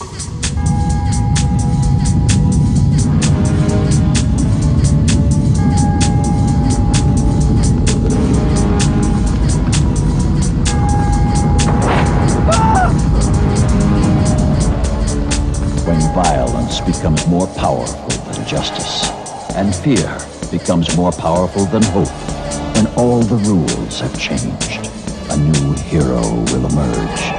When violence becomes more powerful than justice, and fear becomes more powerful than hope, when all the rules have changed, a new hero will emerge.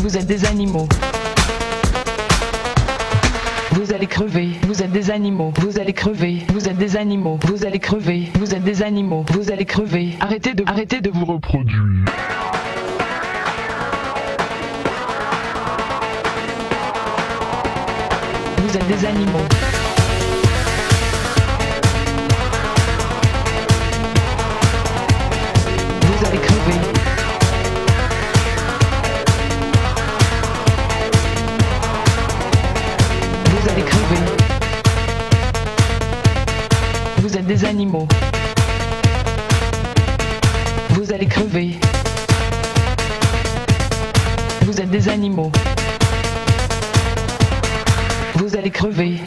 Vous êtes des animaux. Vous allez crever, vous êtes des animaux, vous allez crever, vous êtes des animaux, vous allez crever, vous êtes des animaux, vous allez crever, arrêtez de, arrêtez de vous reproduire. Vous êtes des animaux. les animaux. Vous allez crever. Vous êtes des animaux. Vous allez crever.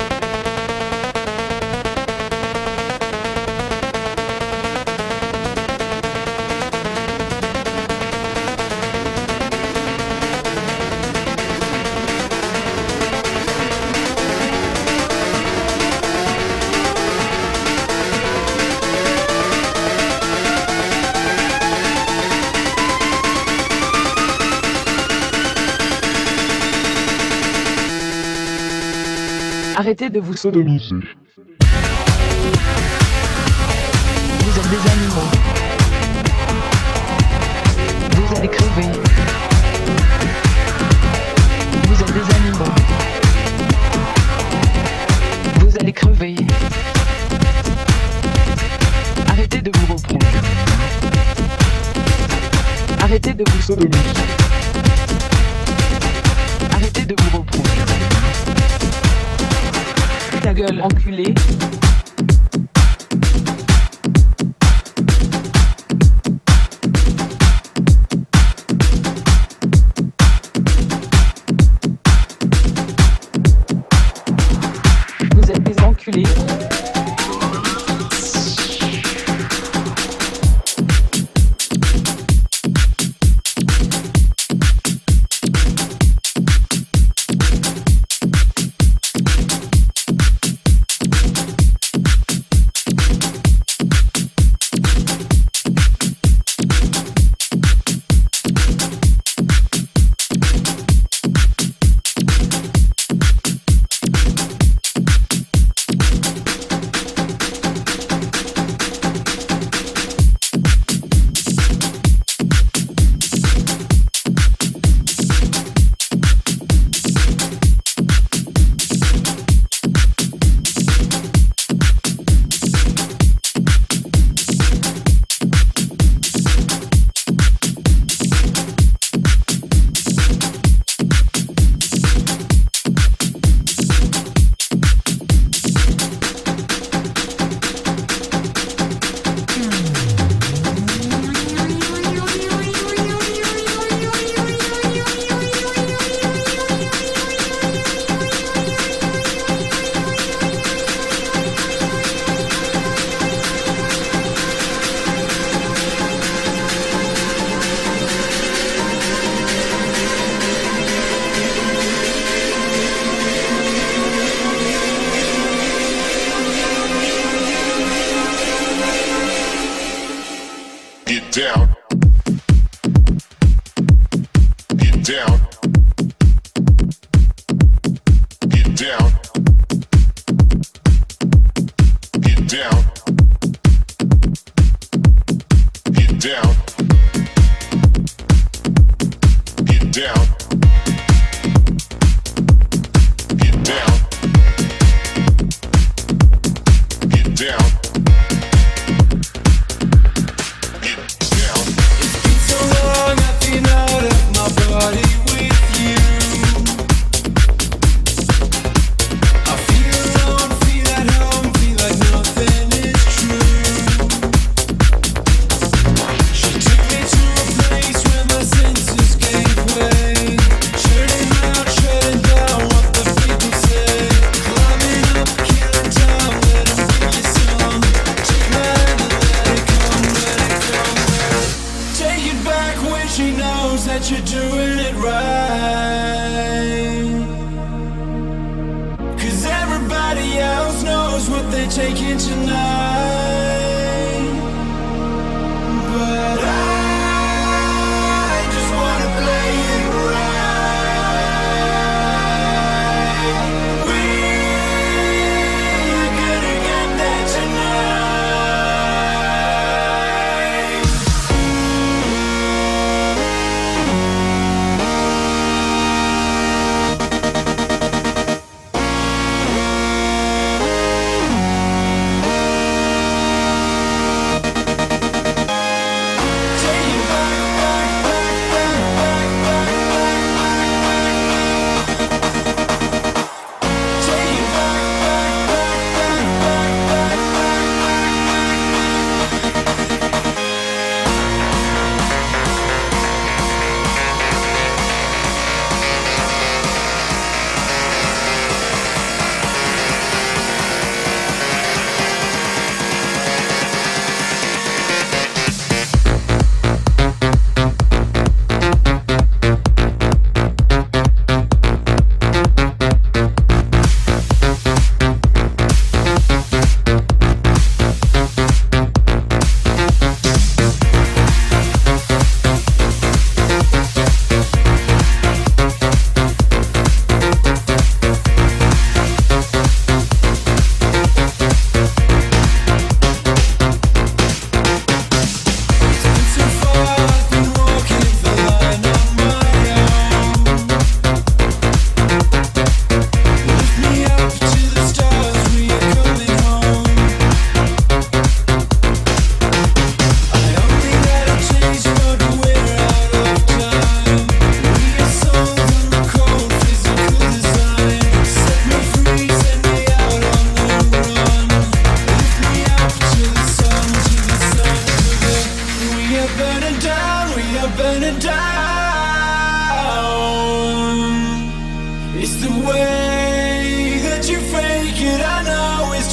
Arrêtez de vous sodomiser.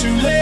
too late.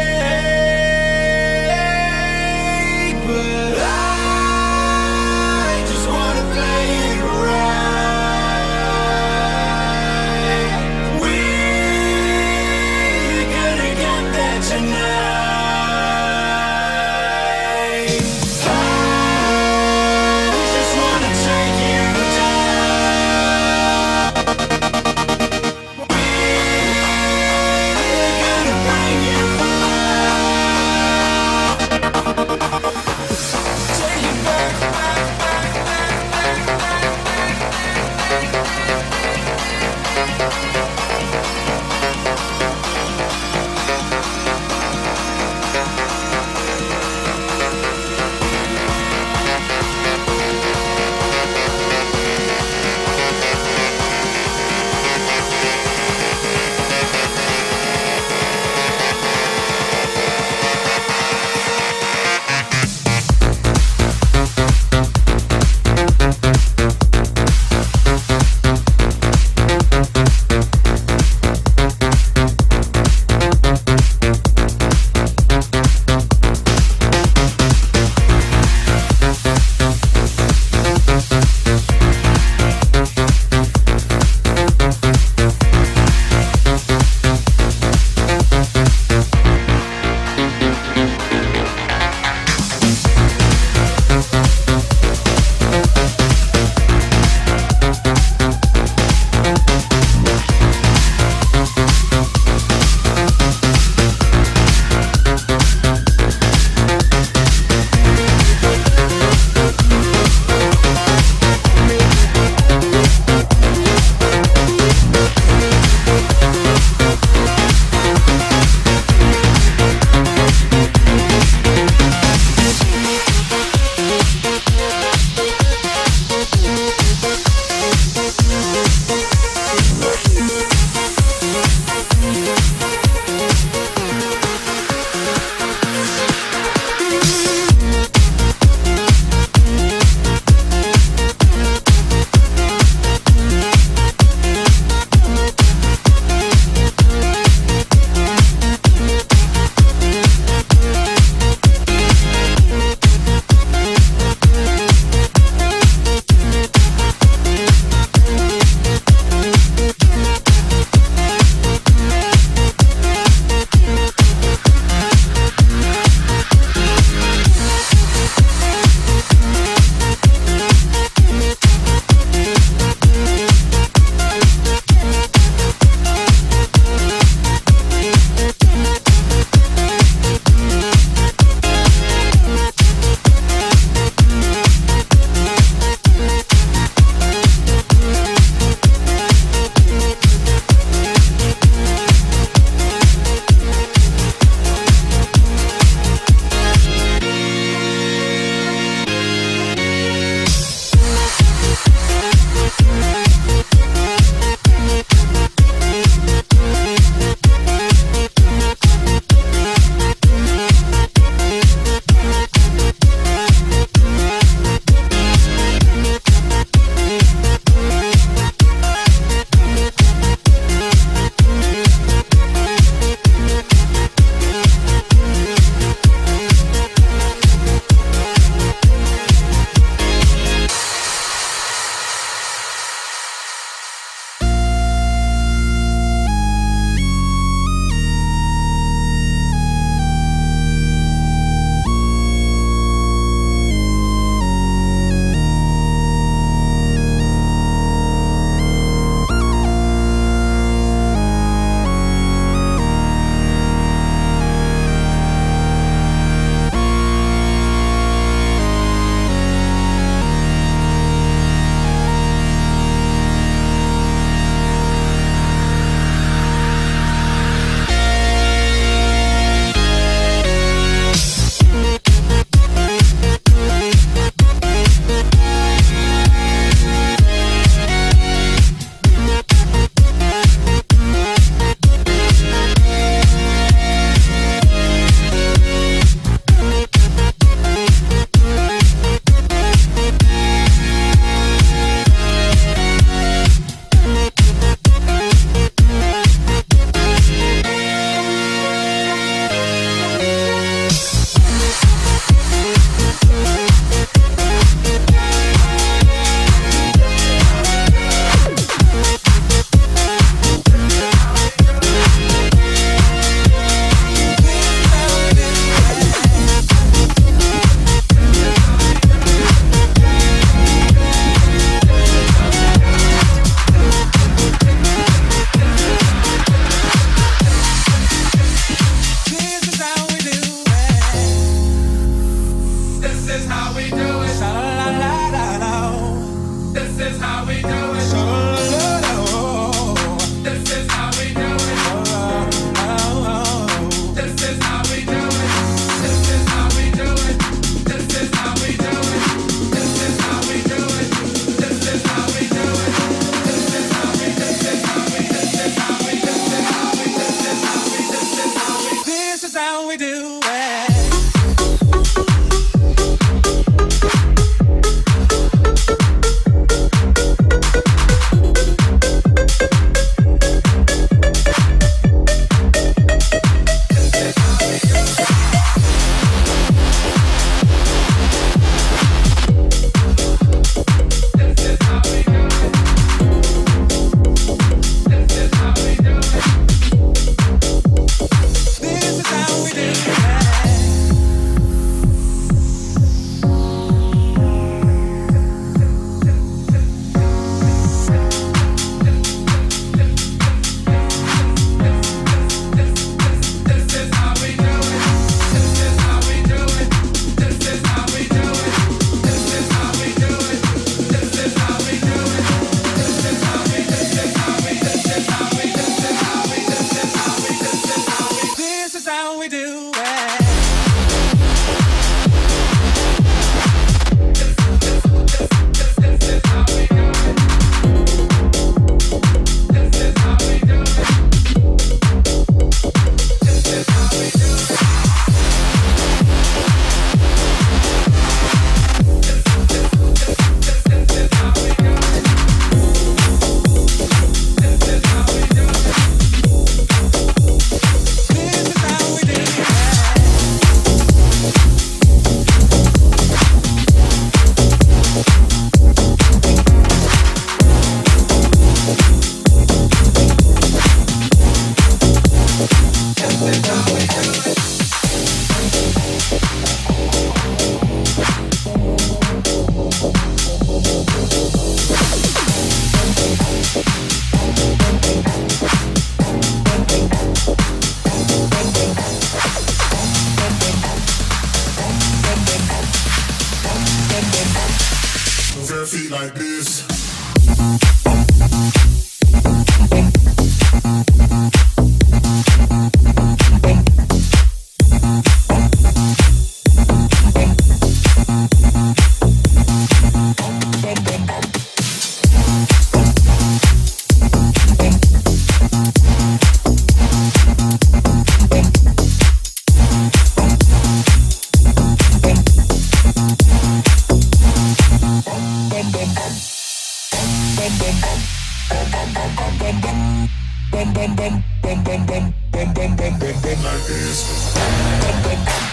bum bum bum bum bum bum bum bum bum bum bum like this.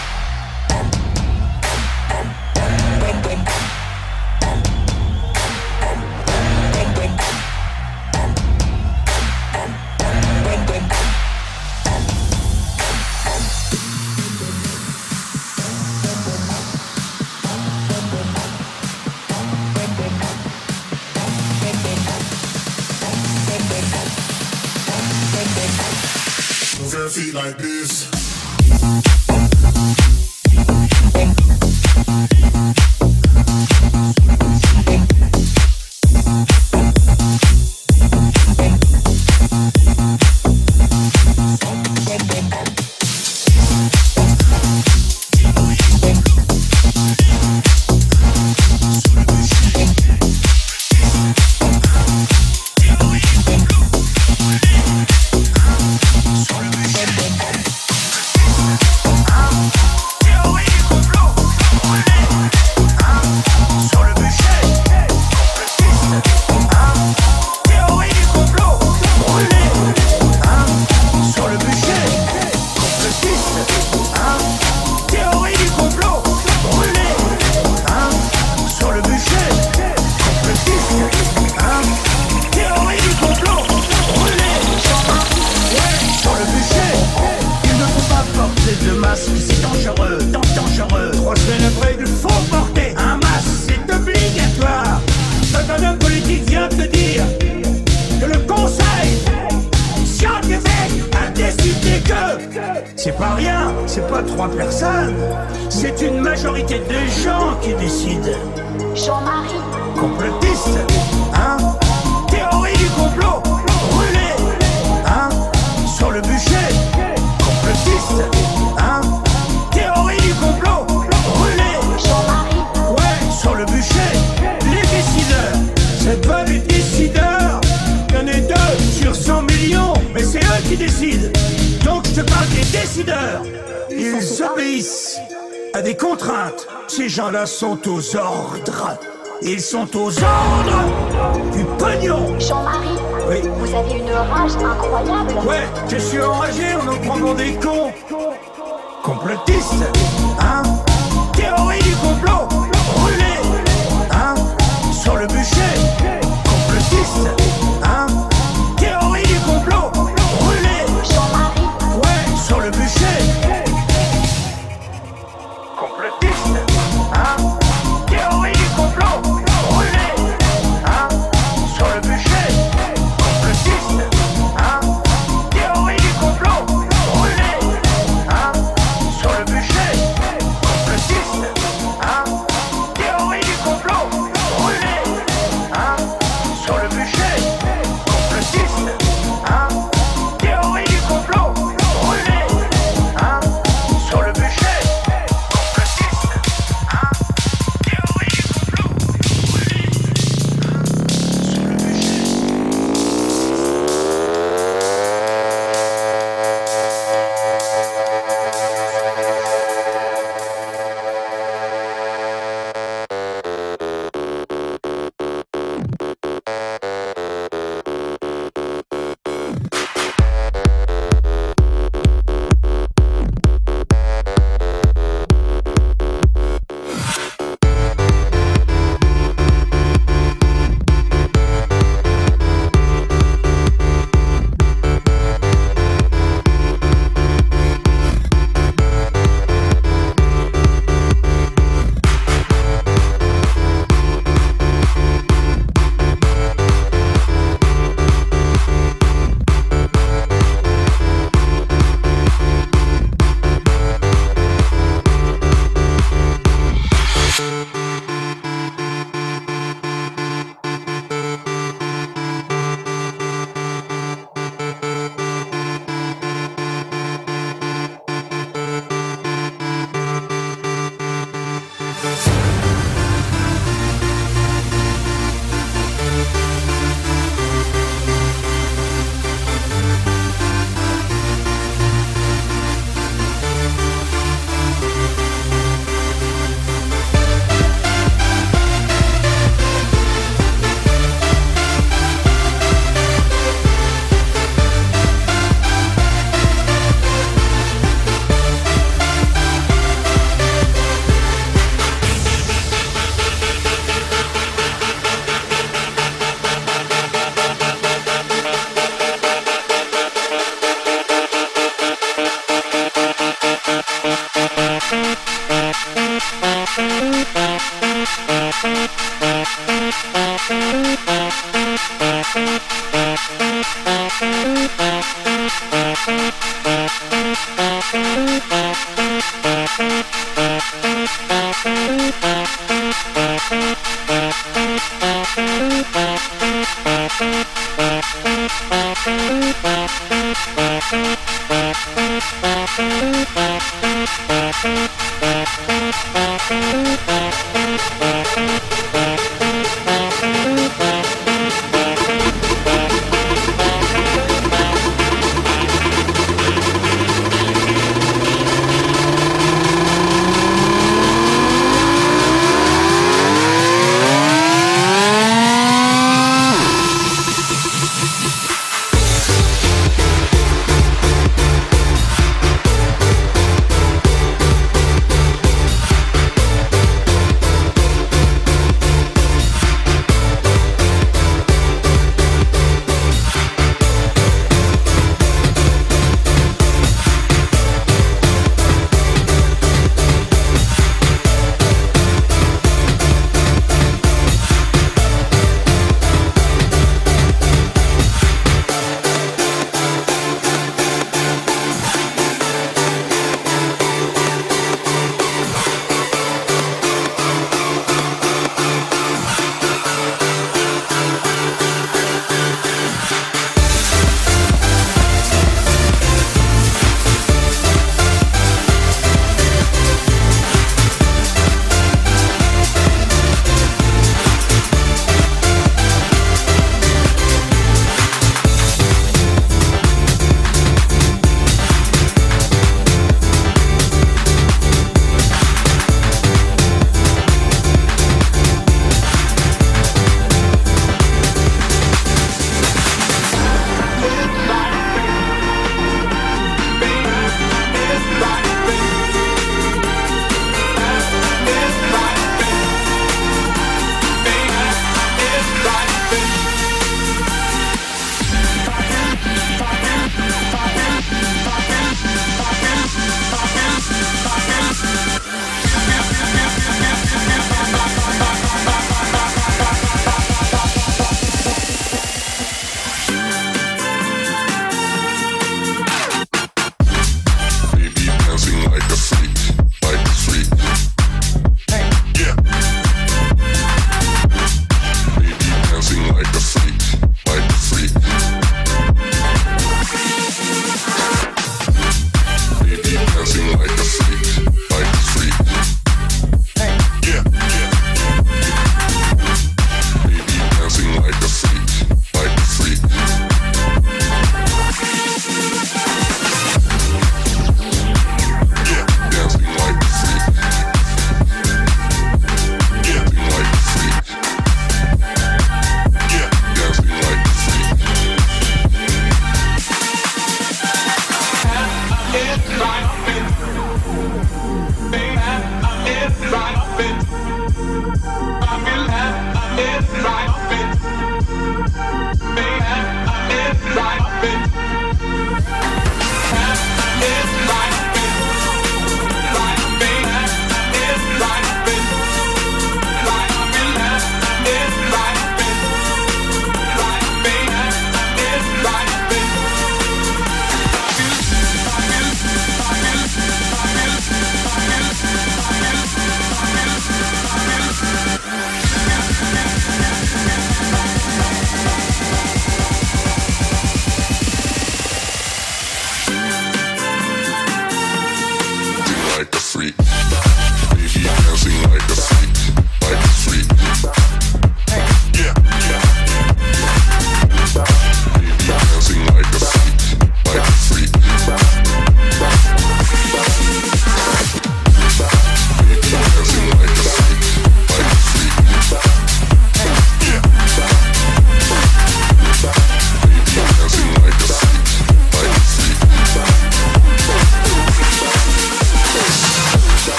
gars sont aux ordres. Ils sont aux ordres du pognon. Jean-Marie, vous avez une rage incroyable. Ouais, je suis enragé en nous prenant des cons. Complotistes.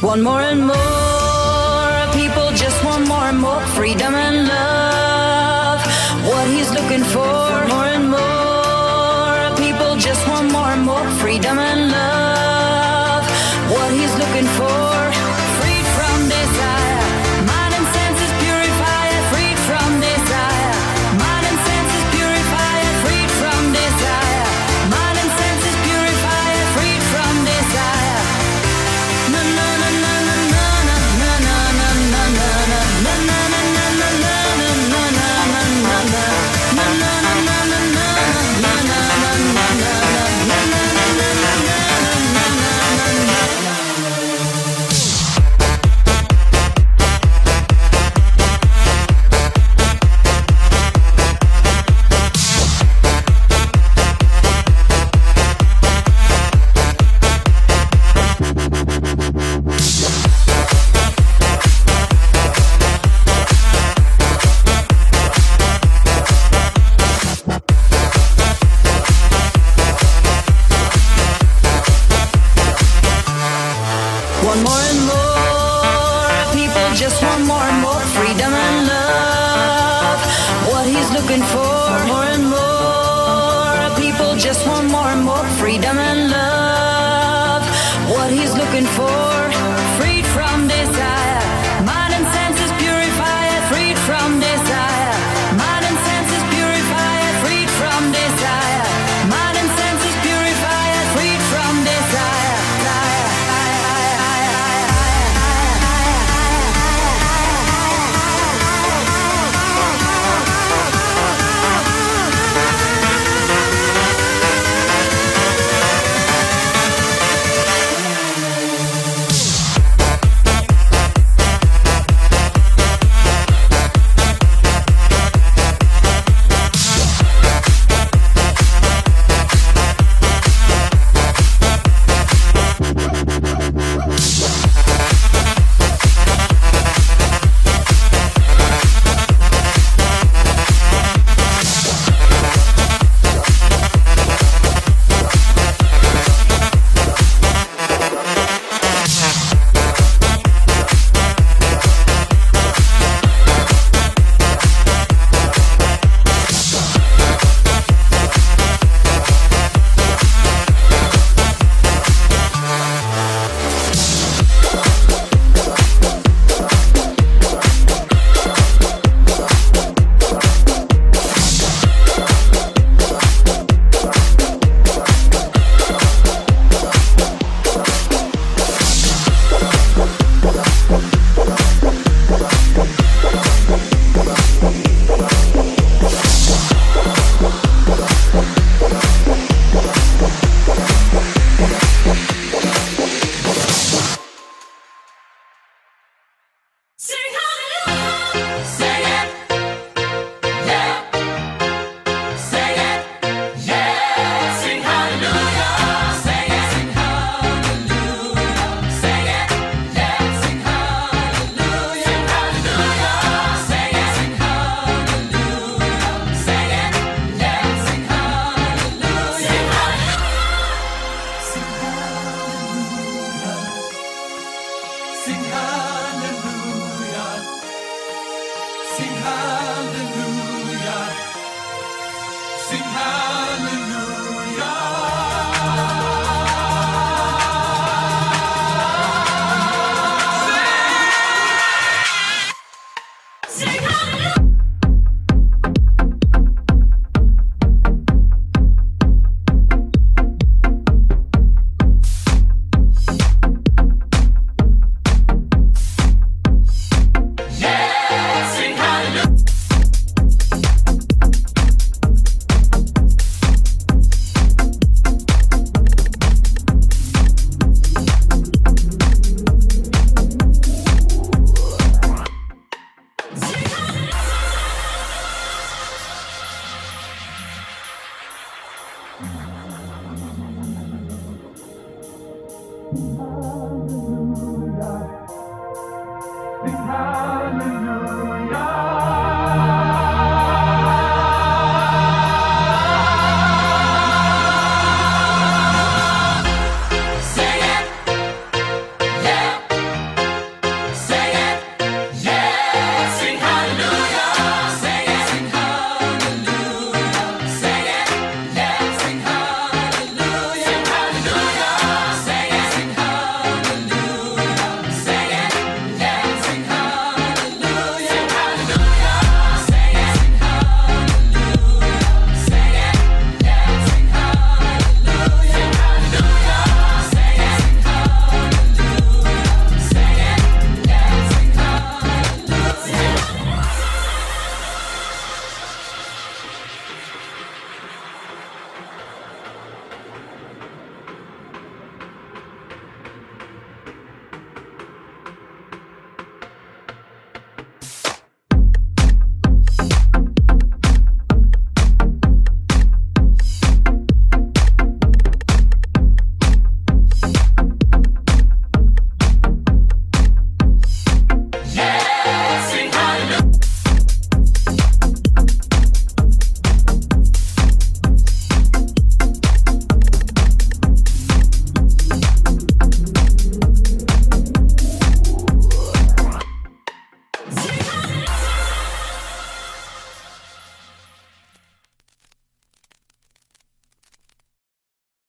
One more and more